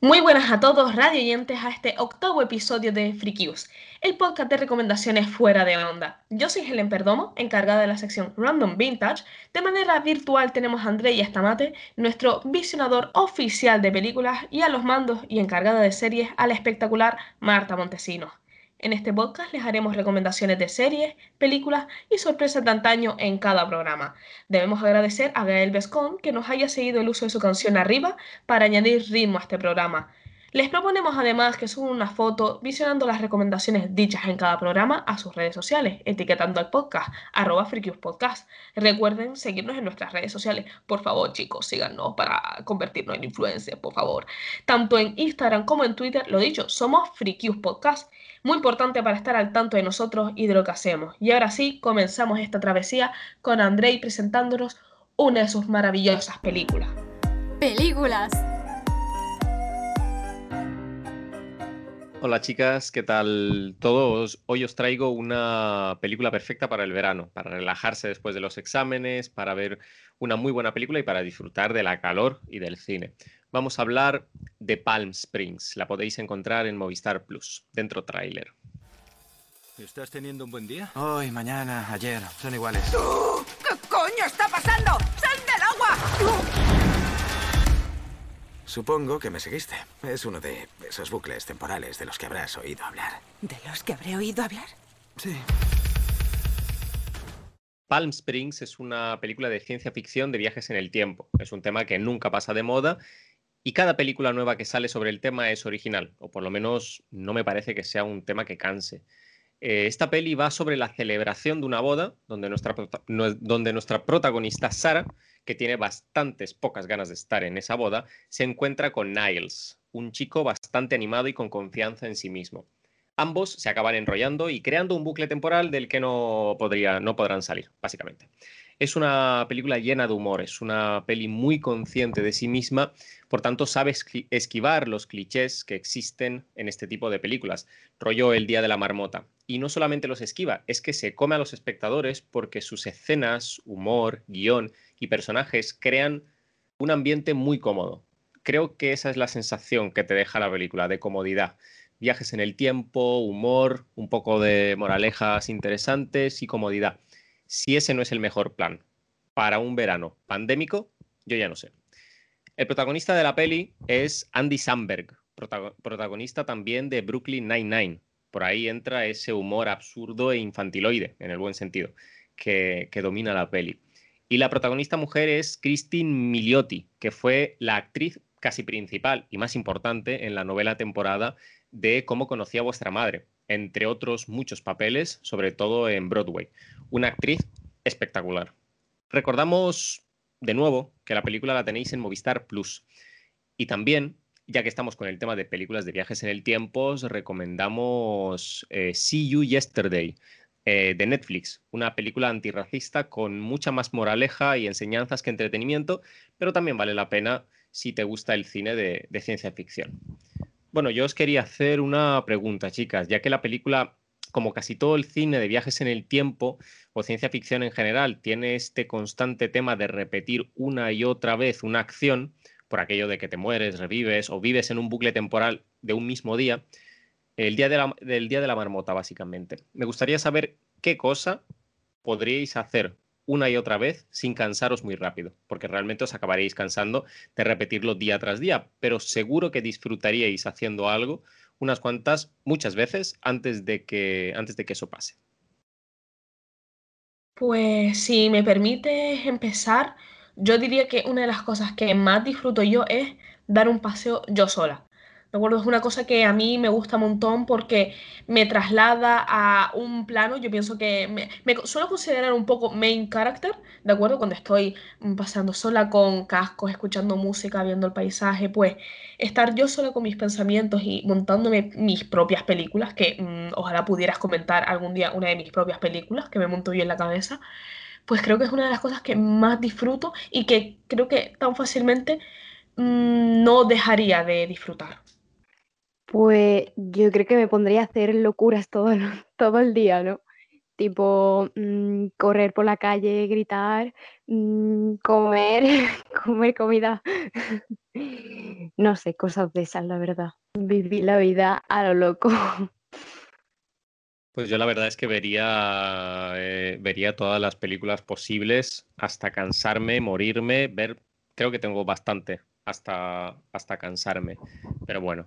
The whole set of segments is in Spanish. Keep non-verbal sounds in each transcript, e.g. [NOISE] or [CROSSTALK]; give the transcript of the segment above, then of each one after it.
Muy buenas a todos, radio oyentes, a este octavo episodio de Freakius, el podcast de recomendaciones fuera de onda. Yo soy Helen Perdomo, encargada de la sección Random Vintage. De manera virtual tenemos a André y Estamate, nuestro visionador oficial de películas, y a los mandos y encargada de series a la espectacular Marta Montesinos. En este podcast les haremos recomendaciones de series, películas y sorpresas de antaño en cada programa. Debemos agradecer a Gael Bescon que nos haya seguido el uso de su canción Arriba para añadir ritmo a este programa. Les proponemos además que suban una foto visionando las recomendaciones dichas en cada programa a sus redes sociales, etiquetando al podcast, arroba Podcast. Recuerden seguirnos en nuestras redes sociales. Por favor, chicos, síganos para convertirnos en influencers, por favor. Tanto en Instagram como en Twitter, lo dicho, somos Freakius Podcast. Muy importante para estar al tanto de nosotros y de lo que hacemos. Y ahora sí, comenzamos esta travesía con Andrei presentándonos una de sus maravillosas películas. Películas. Hola chicas, ¿qué tal todos? Hoy os traigo una película perfecta para el verano, para relajarse después de los exámenes, para ver una muy buena película y para disfrutar de la calor y del cine. Vamos a hablar de Palm Springs. La podéis encontrar en Movistar Plus, dentro tráiler. ¿Estás teniendo un buen día? Hoy, mañana, ayer, son iguales. ¿Qué coño está pasando? ¡Sal del agua! Supongo que me seguiste. Es uno de esos bucles temporales de los que habrás oído hablar. ¿De los que habré oído hablar? Sí. Palm Springs es una película de ciencia ficción de viajes en el tiempo. Es un tema que nunca pasa de moda y cada película nueva que sale sobre el tema es original, o por lo menos no me parece que sea un tema que canse. Eh, esta peli va sobre la celebración de una boda donde nuestra, donde nuestra protagonista Sara que tiene bastantes pocas ganas de estar en esa boda, se encuentra con Niles, un chico bastante animado y con confianza en sí mismo. Ambos se acaban enrollando y creando un bucle temporal del que no, podría, no podrán salir, básicamente. Es una película llena de humor, es una peli muy consciente de sí misma, por tanto sabe esquivar los clichés que existen en este tipo de películas, rollo El Día de la Marmota. Y no solamente los esquiva, es que se come a los espectadores porque sus escenas, humor, guion y personajes crean un ambiente muy cómodo. Creo que esa es la sensación que te deja la película, de comodidad. Viajes en el tiempo, humor, un poco de moralejas interesantes y comodidad. Si ese no es el mejor plan para un verano pandémico, yo ya no sé. El protagonista de la peli es Andy Samberg, protagonista también de Brooklyn Nine-Nine. Por ahí entra ese humor absurdo e infantiloide, en el buen sentido, que, domina la peli. Y la protagonista mujer es Christine Milioti, que fue la actriz casi principal y más importante en la novela temporada de Cómo conocí a vuestra madre, entre otros muchos papeles, sobre todo en Broadway. Una actriz espectacular. Recordamos de nuevo que la película la tenéis en Movistar Plus. Y también, ya que estamos con el tema de películas de viajes en el tiempo, os recomendamos eh, See You Yesterday eh, de Netflix, una película antirracista con mucha más moraleja y enseñanzas que entretenimiento, pero también vale la pena si te gusta el cine de, de ciencia ficción. Bueno, yo os quería hacer una pregunta, chicas, ya que la película, como casi todo el cine de viajes en el tiempo o ciencia ficción en general, tiene este constante tema de repetir una y otra vez una acción, por aquello de que te mueres, revives o vives en un bucle temporal de un mismo día, el día de la, del día de la marmota, básicamente. Me gustaría saber qué cosa podríais hacer una y otra vez sin cansaros muy rápido, porque realmente os acabaréis cansando de repetirlo día tras día, pero seguro que disfrutaríais haciendo algo unas cuantas, muchas veces antes de que, antes de que eso pase. Pues si me permite empezar, yo diría que una de las cosas que más disfruto yo es dar un paseo yo sola. ¿De acuerdo? Es una cosa que a mí me gusta un montón porque me traslada a un plano, yo pienso que me, suelo considerar un poco main character, ¿de acuerdo? Cuando estoy pasando sola con cascos, escuchando música, viendo el paisaje, pues estar yo sola con mis pensamientos y montándome mis propias películas, que mm, ojalá pudieras comentar algún día una de mis propias películas que me monto yo en la cabeza, pues creo que es una de las cosas que más disfruto y que creo que tan fácilmente mm, no dejaría de disfrutar. Pues yo creo que me pondría a hacer locuras todo el, [LAUGHS] todo el día, ¿no? tipo mm, correr por la calle, gritar, mm, comer, [LAUGHS] comer comida, [LAUGHS] no sé, cosas de esas, la verdad. Vivir la vida a lo loco. Pues yo la verdad es que vería, eh, vería todas las películas posibles hasta cansarme, morirme, ver, creo que tengo bastante hasta, hasta cansarme. Pero bueno,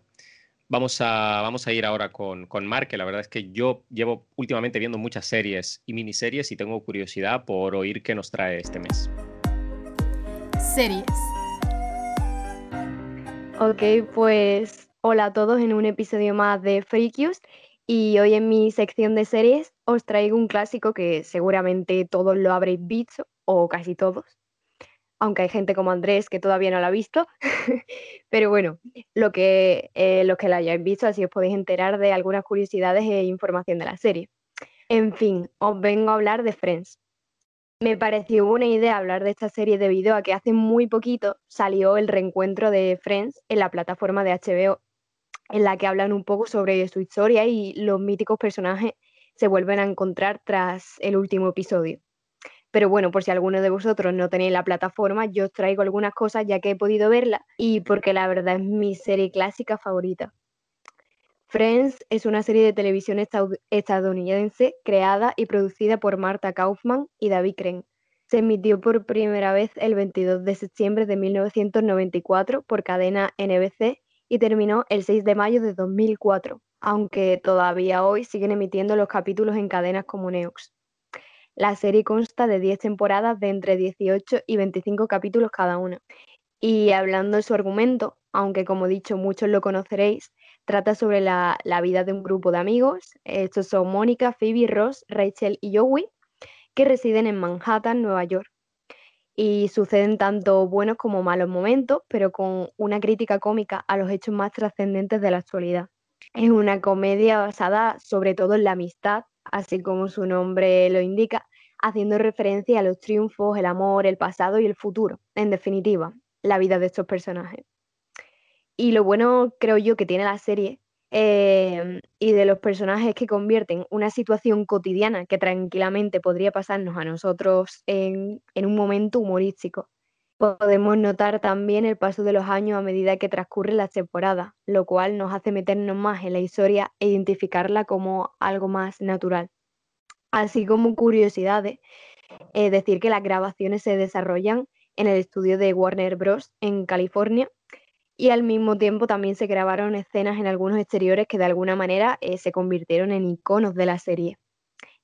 vamos a, vamos a ir ahora con, con Mark, que la verdad es que yo llevo últimamente viendo muchas series y miniseries y tengo curiosidad por oír qué nos trae este mes. Series. Ok, pues hola a todos en un episodio más de Freakius y hoy en mi sección de series os traigo un clásico que seguramente todos lo habréis visto, o casi todos, aunque hay gente como Andrés que todavía no lo ha visto. [LAUGHS] Pero bueno, lo que, eh, los que la hayáis visto, así os podéis enterar de algunas curiosidades e información de la serie. En fin, os vengo a hablar de Friends. Me pareció buena idea hablar de esta serie debido a que hace muy poquito salió el reencuentro de Friends en la plataforma de HBO en la que hablan un poco sobre su historia y los míticos personajes se vuelven a encontrar tras el último episodio. Pero bueno, por si alguno de vosotros no tenéis la plataforma, yo os traigo algunas cosas ya que he podido verla y porque la verdad es mi serie clásica favorita. Friends es una serie de televisión estadounidense creada y producida por Marta Kaufman y David Crane. Se emitió por primera vez el 22 de septiembre de 1994 por cadena NBC y terminó el 6 de mayo de 2004, aunque todavía hoy siguen emitiendo los capítulos en cadenas como Neox. La serie consta de 10 temporadas de entre 18 y 25 capítulos cada una. Y hablando de su argumento, aunque como he dicho muchos lo conoceréis, trata sobre la, la vida de un grupo de amigos, estos son Mónica, Phoebe, Ross, Rachel y Joey, que residen en Manhattan, Nueva York y suceden tanto buenos como malos momentos, pero con una crítica cómica a los hechos más trascendentes de la actualidad. Es una comedia basada sobre todo en la amistad, así como su nombre lo indica, haciendo referencia a los triunfos, el amor, el pasado y el futuro, en definitiva, la vida de estos personajes. Y lo bueno, creo yo, que tiene la serie Em, y de los personajes que convierten una situación cotidiana que tranquilamente podría pasarnos a nosotros en un momento humorístico. Podemos notar también el paso de los años a medida que transcurren las temporadas, lo cual nos hace meternos más en la historia e identificarla como algo más natural. Así como curiosidades, es decir que las grabaciones se desarrollan en el estudio de Warner Bros. en California y al mismo tiempo también se grabaron escenas en algunos exteriores que de alguna manera eh, se convirtieron en iconos de la serie.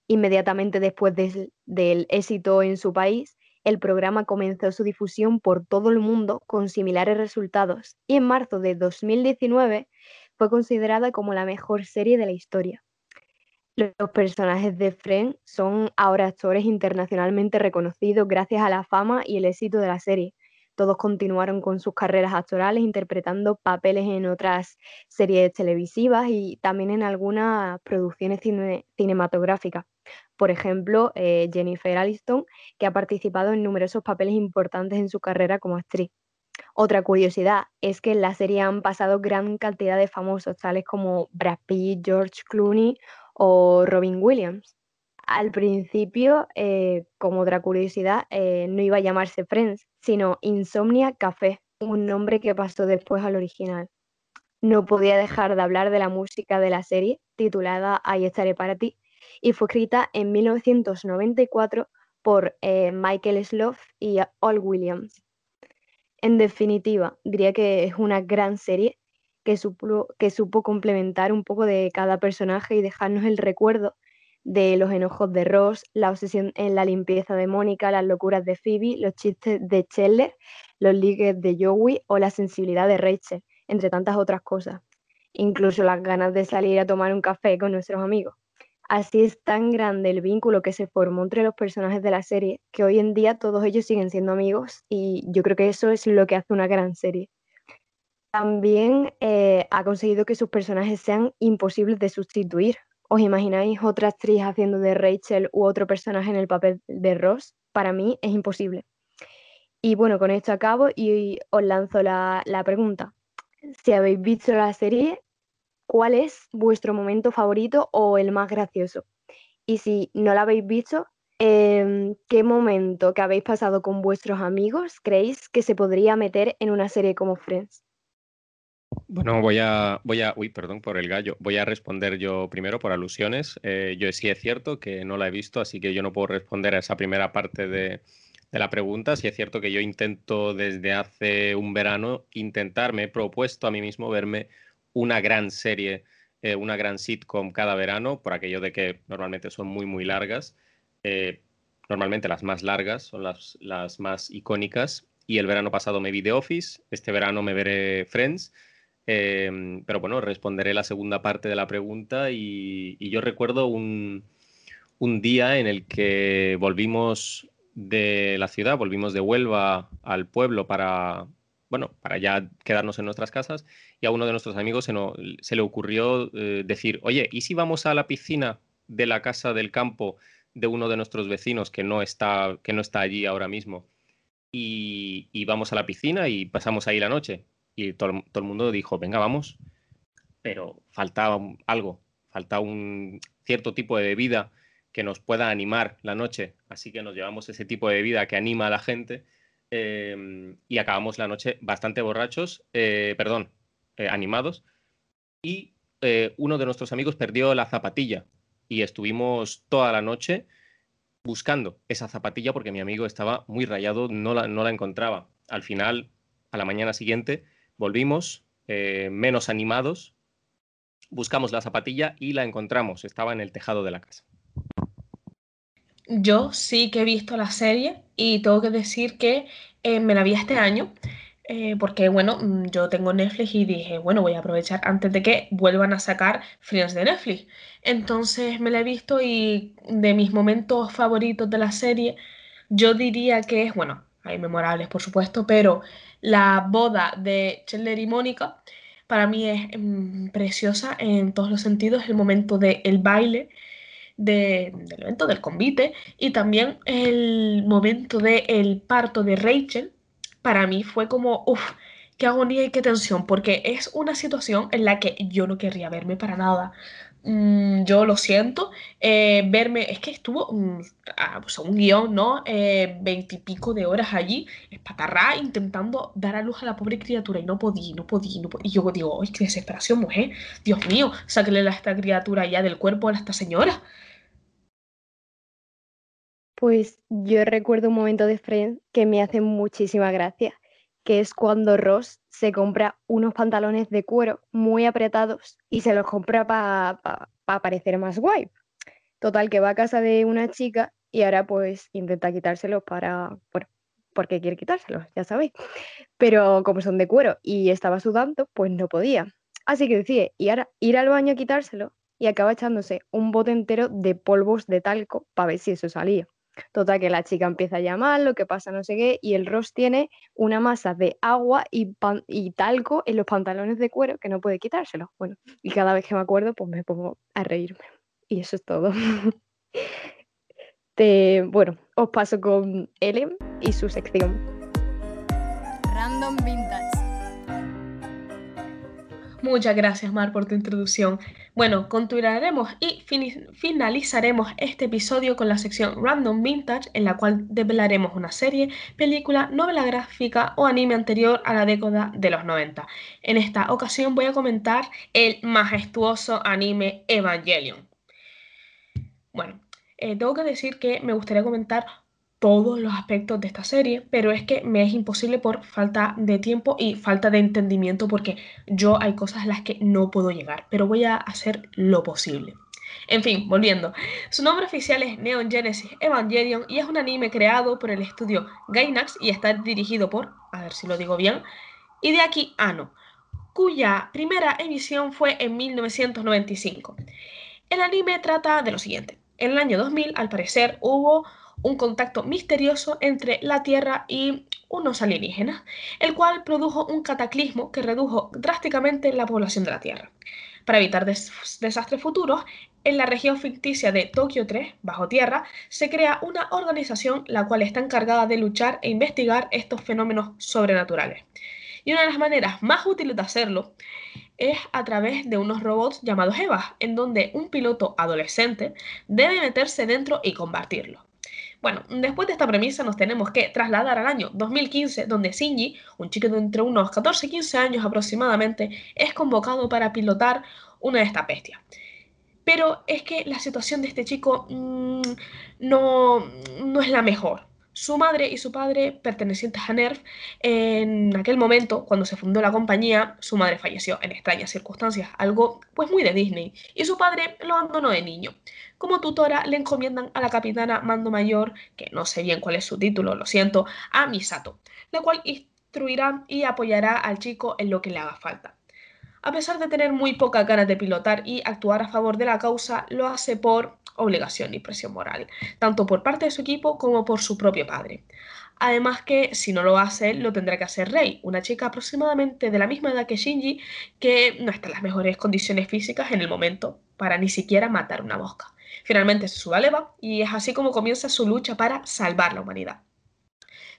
Inmediatamente después del éxito en su país, el programa comenzó su difusión por todo el mundo con similares resultados y en marzo de 2019 fue considerada como la mejor serie de la historia. Los personajes de Friends son ahora actores internacionalmente reconocidos gracias a la fama y el éxito de la serie, todos continuaron con sus carreras actorales interpretando papeles en otras series televisivas y también en algunas producciones cinematográficas. Por ejemplo, eh, Jennifer Aniston, que ha participado en numerosos papeles importantes en su carrera como actriz. Otra curiosidad es que en la serie han pasado gran cantidad de famosos, tales como Brad Pitt, George Clooney o Robin Williams. Al principio, eh, como otra curiosidad, eh, no iba a llamarse Friends, sino Insomnia Café, un nombre que pasó después al original. No podía dejar de hablar de la música de la serie, titulada Ahí estaré para ti, y fue escrita en 1994 por eh, Michael Slough y Al Williams. En definitiva, diría que es una gran serie que que supo complementar un poco de cada personaje y dejarnos el recuerdo de los enojos de Ross, la obsesión en la limpieza de Mónica, las locuras de Phoebe, los chistes de Chandler, los ligues de Joey o la sensibilidad de Rachel, entre tantas otras cosas. Incluso las ganas de salir a tomar un café con nuestros amigos. Así es tan grande el vínculo que se formó entre los personajes de la serie que hoy en día todos ellos siguen siendo amigos y yo creo que eso es lo que hace una gran serie. También eh, ha conseguido que sus personajes sean imposibles de sustituir, ¿Os imagináis otra actriz haciendo de Rachel u otro personaje en el papel de Ross? Para mí es imposible. Y bueno, con esto acabo y os lanzo la, la pregunta. Si habéis visto la serie, ¿cuál es vuestro momento favorito o el más gracioso? Y si no la habéis visto, em, ¿qué momento que habéis pasado con vuestros amigos creéis que se podría meter en una serie como Friends? Bueno, voy a, voy a, uy, perdón por el gallo. Voy a responder yo primero por alusiones. Eh, yo sí es cierto que no la he visto, así que yo no puedo responder a esa primera parte de, de la pregunta. Sí es cierto que yo intento desde hace un verano intentar, me he propuesto a mí mismo verme una gran serie, eh, una gran sitcom cada verano, por aquello de que normalmente son muy, muy largas. Eh, normalmente las más largas son las, las más icónicas. Y el verano pasado me vi The Office, este verano me veré Friends. Em, pero bueno, responderé la segunda parte de la pregunta y, yo recuerdo un, un, día en el que volvimos de la ciudad, volvimos de Huelva al pueblo para, bueno, para ya quedarnos en nuestras casas y a uno de nuestros amigos se, le ocurrió eh, decir, oye, ¿y si vamos a la piscina de la casa del campo de uno de nuestros vecinos que no está, que no está allí ahora mismo? Y, y vamos a la piscina y pasamos ahí la noche y todo, el mundo dijo, venga, vamos, pero faltaba algo, faltaba un cierto tipo de bebida que nos pueda animar la noche, así que nos llevamos ese tipo de bebida que anima a la gente em, y acabamos la noche bastante borrachos, eh, perdón, eh, animados, y eh, uno de nuestros amigos perdió la zapatilla y estuvimos toda la noche buscando esa zapatilla porque mi amigo estaba muy rayado, no la, no la encontraba. Al final, a la mañana siguiente, Volvimos eh, menos animados, buscamos la zapatilla y la encontramos. Estaba en el tejado de la casa. Yo sí que he visto la serie y tengo que decir que eh, me la vi este año. Eh, porque bueno, mm, yo tengo Netflix y dije, bueno, voy a aprovechar antes de que vuelvan a sacar Friends de Netflix. Entonces me la he visto y de mis momentos favoritos de la serie, yo diría que es, bueno, hay memorables por supuesto, pero la boda de Chandler y Mónica para mí es mm, preciosa en todos los sentidos, el momento del baile, del evento del convite y también el momento del parto de Rachel, para mí fue como, uff, qué agonía y qué tensión, porque es una situación en la que yo no querría verme para nada. Mm, yo lo siento, eh, verme, es que estuvo un, ah, pues, un guion, ¿no? Eh, veintipico de horas allí, espatarrá, intentando dar a luz a la pobre criatura y no podía, no podía, no podía. Y yo digo, ¡ay, qué desesperación, mujer! Dios mío, sáquele a esta criatura ya del cuerpo a esta señora. Pues yo recuerdo un momento de Friends que me hace muchísima gracia que es cuando Ross se compra unos pantalones de cuero muy apretados y se los compra para parecer más guay. Total, que va a casa de una chica y ahora pues intenta quitárselos para, bueno, porque quiere quitárselos, ya sabéis. Pero como son de cuero y estaba sudando, pues no podía. Así que decide y ahora ir al baño a quitárselo y acaba echándose un bote entero de polvos de talco para ver si eso salía. Total, que la chica empieza a llamar, lo que pasa no sé qué, y el Ross tiene una masa de agua y, y talco en los pantalones de cuero que no puede quitárselo. Bueno, y cada vez que me acuerdo, pues me pongo a reírme. Y eso es todo. [LAUGHS] bueno, os paso con Ellen y su sección. Muchas gracias, Mar, por tu introducción. Bueno, continuaremos y finalizaremos este episodio con la sección Random Vintage, en la cual develaremos una serie, película, novela gráfica o anime anterior a la década de los 90. En esta ocasión voy a comentar el majestuoso anime Evangelion. Bueno, eh, tengo que decir que me gustaría comentar todos los aspectos de esta serie, pero es que me es imposible por falta de tiempo y falta de entendimiento porque yo hay cosas a las que no puedo llegar, pero voy a hacer lo posible. En fin, volviendo. Su nombre oficial es Neon Genesis Evangelion y es un anime creado por el estudio Gainax y está dirigido por, a ver si lo digo bien, Hideaki Anno, cuya primera emisión fue en 1995. El anime trata de lo siguiente. En el año 2000, al parecer, hubo un contacto misterioso entre la Tierra y unos alienígenas, el cual produjo un cataclismo que redujo drásticamente la población de la Tierra. Para evitar desastres futuros, en la región ficticia de Tokio 3, bajo tierra, se crea una organización la cual está encargada de luchar e investigar estos fenómenos sobrenaturales. Y una de las maneras más útiles de hacerlo es a través de unos robots llamados EVA, en donde un piloto adolescente debe meterse dentro y combatirlo. Bueno, después de esta premisa nos tenemos que trasladar al año 2015, donde Shinji, un chico de entre unos 14 y 15 años aproximadamente, es convocado para pilotar una de estas bestias. Pero es que la situación de este chico mmm, no, no es la mejor. Su madre y su padre, pertenecientes a NERF, en aquel momento, cuando se fundó la compañía, su madre falleció en extrañas circunstancias, algo pues muy de Disney, y su padre lo abandonó de niño. Como tutora le encomiendan a la capitana Mando Mayor, que no sé bien cuál es su título, lo siento, a Misato, la cual instruirá y apoyará al chico en lo que le haga falta. A pesar de tener muy pocas ganas de pilotar y actuar a favor de la causa, lo hace por obligación y presión moral, tanto por parte de su equipo como por su propio padre. Además que si no lo hace, lo tendrá que hacer Rei, una chica aproximadamente de la misma edad que Shinji, que no está en las mejores condiciones físicas en el momento para ni siquiera matar una mosca. Finalmente se sube a Leva y es así como comienza su lucha para salvar la humanidad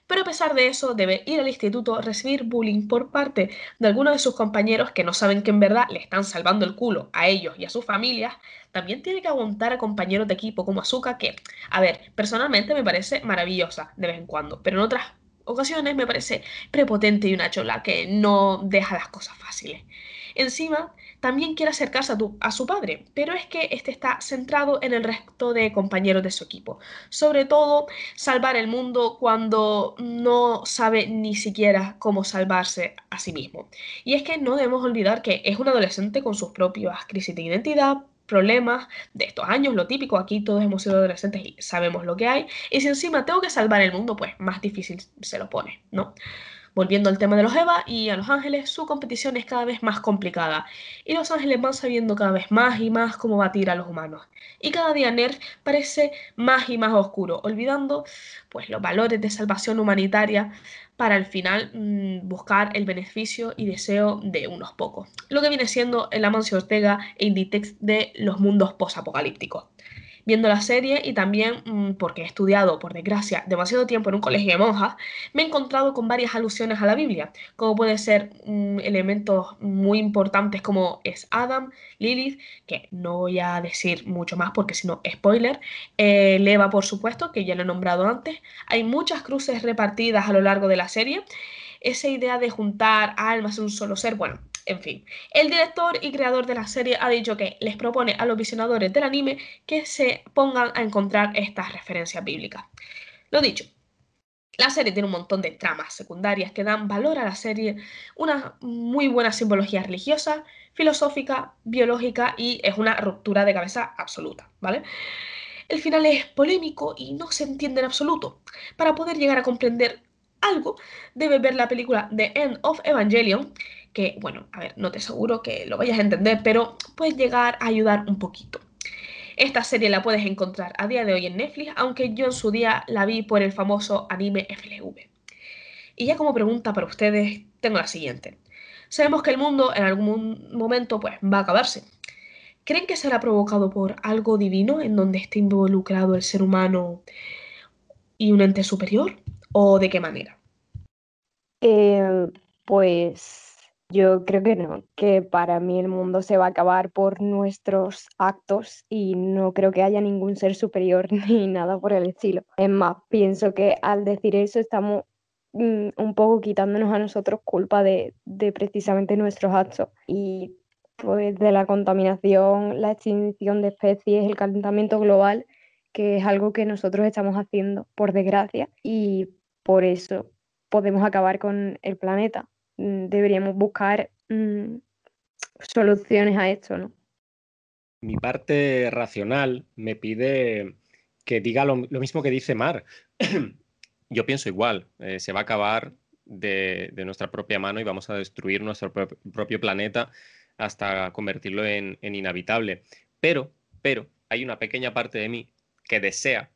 pero a pesar de eso debe ir al instituto, recibir bullying por parte de algunos de sus compañeros que no saben que en verdad le están salvando el culo a ellos y a sus familias, también tiene que aguantar a compañeros de equipo como Azuka que, a ver, personalmente me parece maravillosa de vez en cuando, pero en otras ocasiones me parece prepotente y una chola que no deja las cosas fáciles. Encima, también quiere acercarse a, a, su padre, pero es que este está centrado en el resto de compañeros de su equipo. Sobre todo, salvar el mundo cuando no sabe ni siquiera cómo salvarse a sí mismo. Y es que no debemos olvidar que es un adolescente con sus propias crisis de identidad, problemas de estos años, lo típico, aquí todos hemos sido adolescentes y sabemos lo que hay, y si encima tengo que salvar el mundo, pues más difícil se lo pone, ¿no? Volviendo al tema de los EVA y a Los Ángeles, su competición es cada vez más complicada y Los Ángeles van sabiendo cada vez más y más cómo batir a los humanos. Y cada día Nerf parece más y más oscuro, olvidando pues los valores de salvación humanitaria para al final mmm, buscar el beneficio y deseo de unos pocos. Lo que viene siendo el Amancio Ortega e Inditex de los mundos posapocalípticos viendo la serie y también mmm, porque he estudiado, por desgracia, demasiado tiempo en un colegio de monjas, me he encontrado con varias alusiones a la Biblia, como puede ser mmm, elementos muy importantes como es Adam, Lilith, que no voy a decir mucho más porque si no, spoiler, eh, Leva, por supuesto, que ya lo he nombrado antes, hay muchas cruces repartidas a lo largo de la serie, esa idea de juntar almas en un solo ser, bueno, en fin, el director y creador de la serie ha dicho que les propone a los visionadores del anime que se pongan a encontrar estas referencias bíblicas. Lo dicho, la serie tiene un montón de tramas secundarias que dan valor a la serie, una muy buena simbología religiosa, filosófica, biológica y es una ruptura de cabeza absoluta, ¿vale? El final es polémico y no se entiende en absoluto. Para poder llegar a comprender algo, debe ver la película The End of Evangelion, que, bueno, a ver, no te aseguro que lo vayas a entender, pero puede llegar a ayudar un poquito. Esta serie la puedes encontrar a día de hoy en Netflix, aunque yo en su día la vi por el famoso anime FLV. Y ya como pregunta para ustedes, tengo la siguiente. Sabemos que el mundo en algún momento pues, va a acabarse. ¿Creen que será provocado por algo divino en donde esté involucrado el ser humano y un ente superior? ¿O de qué manera? Eh, pues yo creo que no, que para mí el mundo se va a acabar por nuestros actos y no creo que haya ningún ser superior [LAUGHS] ni nada por el estilo. Es más, pienso que al decir eso estamos mm, un poco quitándonos a nosotros culpa de, de precisamente nuestros actos y pues de la contaminación, la extinción de especies, el calentamiento global, que es algo que nosotros estamos haciendo, por desgracia, y por eso podemos acabar con el planeta. Mm, deberíamos buscar mmm, soluciones a esto, ¿no? Mi parte racional me pide que diga lo, lo mismo que dice Mar. [CLEARS THROAT] Yo pienso igual, eh, se va a acabar de, de, nuestra propia mano y vamos a destruir nuestro pro propio planeta hasta convertirlo en, en inhabitable. Pero, pero, hay una pequeña parte de mí que desea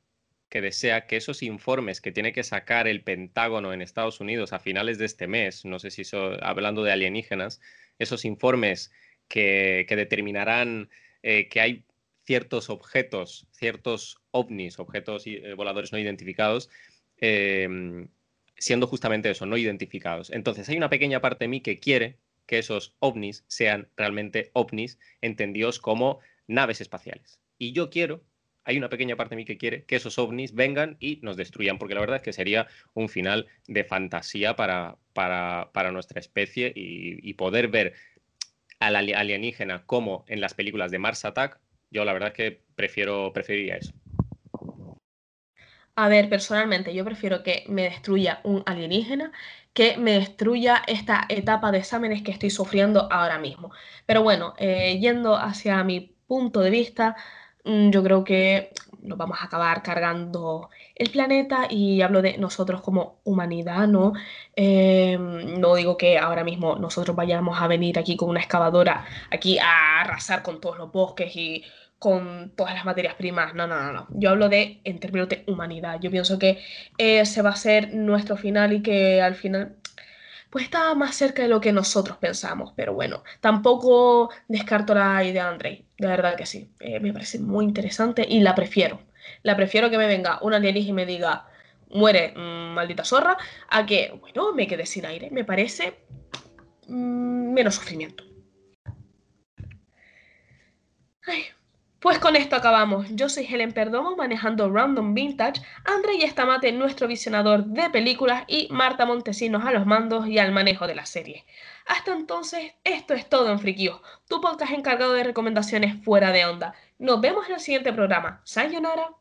que desea que esos informes que tiene que sacar el Pentágono en Estados Unidos a finales de este mes, no sé si so, hablando de alienígenas, esos informes que, que determinarán eh, que hay ciertos objetos, ciertos ovnis, objetos eh, voladores no identificados, eh, siendo justamente eso, no identificados. Entonces hay una pequeña parte de mí que quiere que esos ovnis sean realmente ovnis, entendidos como naves espaciales. Y yo quiero, hay una pequeña parte de mí que quiere que esos ovnis vengan y nos destruyan, porque la verdad es que sería un final de fantasía para, para, nuestra especie y, poder ver al alienígena como en las películas de Mars Attack, yo la verdad es que prefiero, preferiría eso. A ver, personalmente yo prefiero que me destruya un alienígena que me destruya esta etapa de exámenes que estoy sufriendo ahora mismo. Pero bueno, eh, yendo hacia mi punto de vista, yo creo que nos vamos a acabar cargando el planeta y hablo de nosotros como humanidad, ¿no? Eh, no digo que ahora mismo nosotros vayamos a venir aquí con una excavadora, aquí a arrasar con todos los bosques y con todas las materias primas. No, no, no, no. Yo hablo de en términos de humanidad. Yo pienso que ese va a ser nuestro final y que al final pues está más cerca de lo que nosotros pensamos. Pero bueno, tampoco descarto la idea de Andrei. De verdad que sí. Eh, me parece muy interesante y la prefiero. La prefiero que me venga un alienígena y me diga, muere, mm, maldita zorra, a que, bueno, me quede sin aire. Me parece mm, menos sufrimiento. Ay, pues con esto acabamos. Yo soy Helen Perdomo manejando Random Vintage, André y Estamate nuestro visionador de películas y Marta Montesinos a los mandos y al manejo de la serie. Hasta entonces, esto es todo en Frikio, tu podcast encargado de recomendaciones fuera de onda. Nos vemos en el siguiente programa. Sayonara.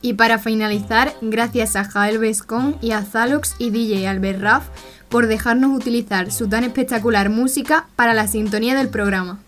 Y para finalizar, gracias a Jael Bescon y a Zalox y DJ Albert Raff por dejarnos utilizar su tan espectacular música para la sintonía del programa.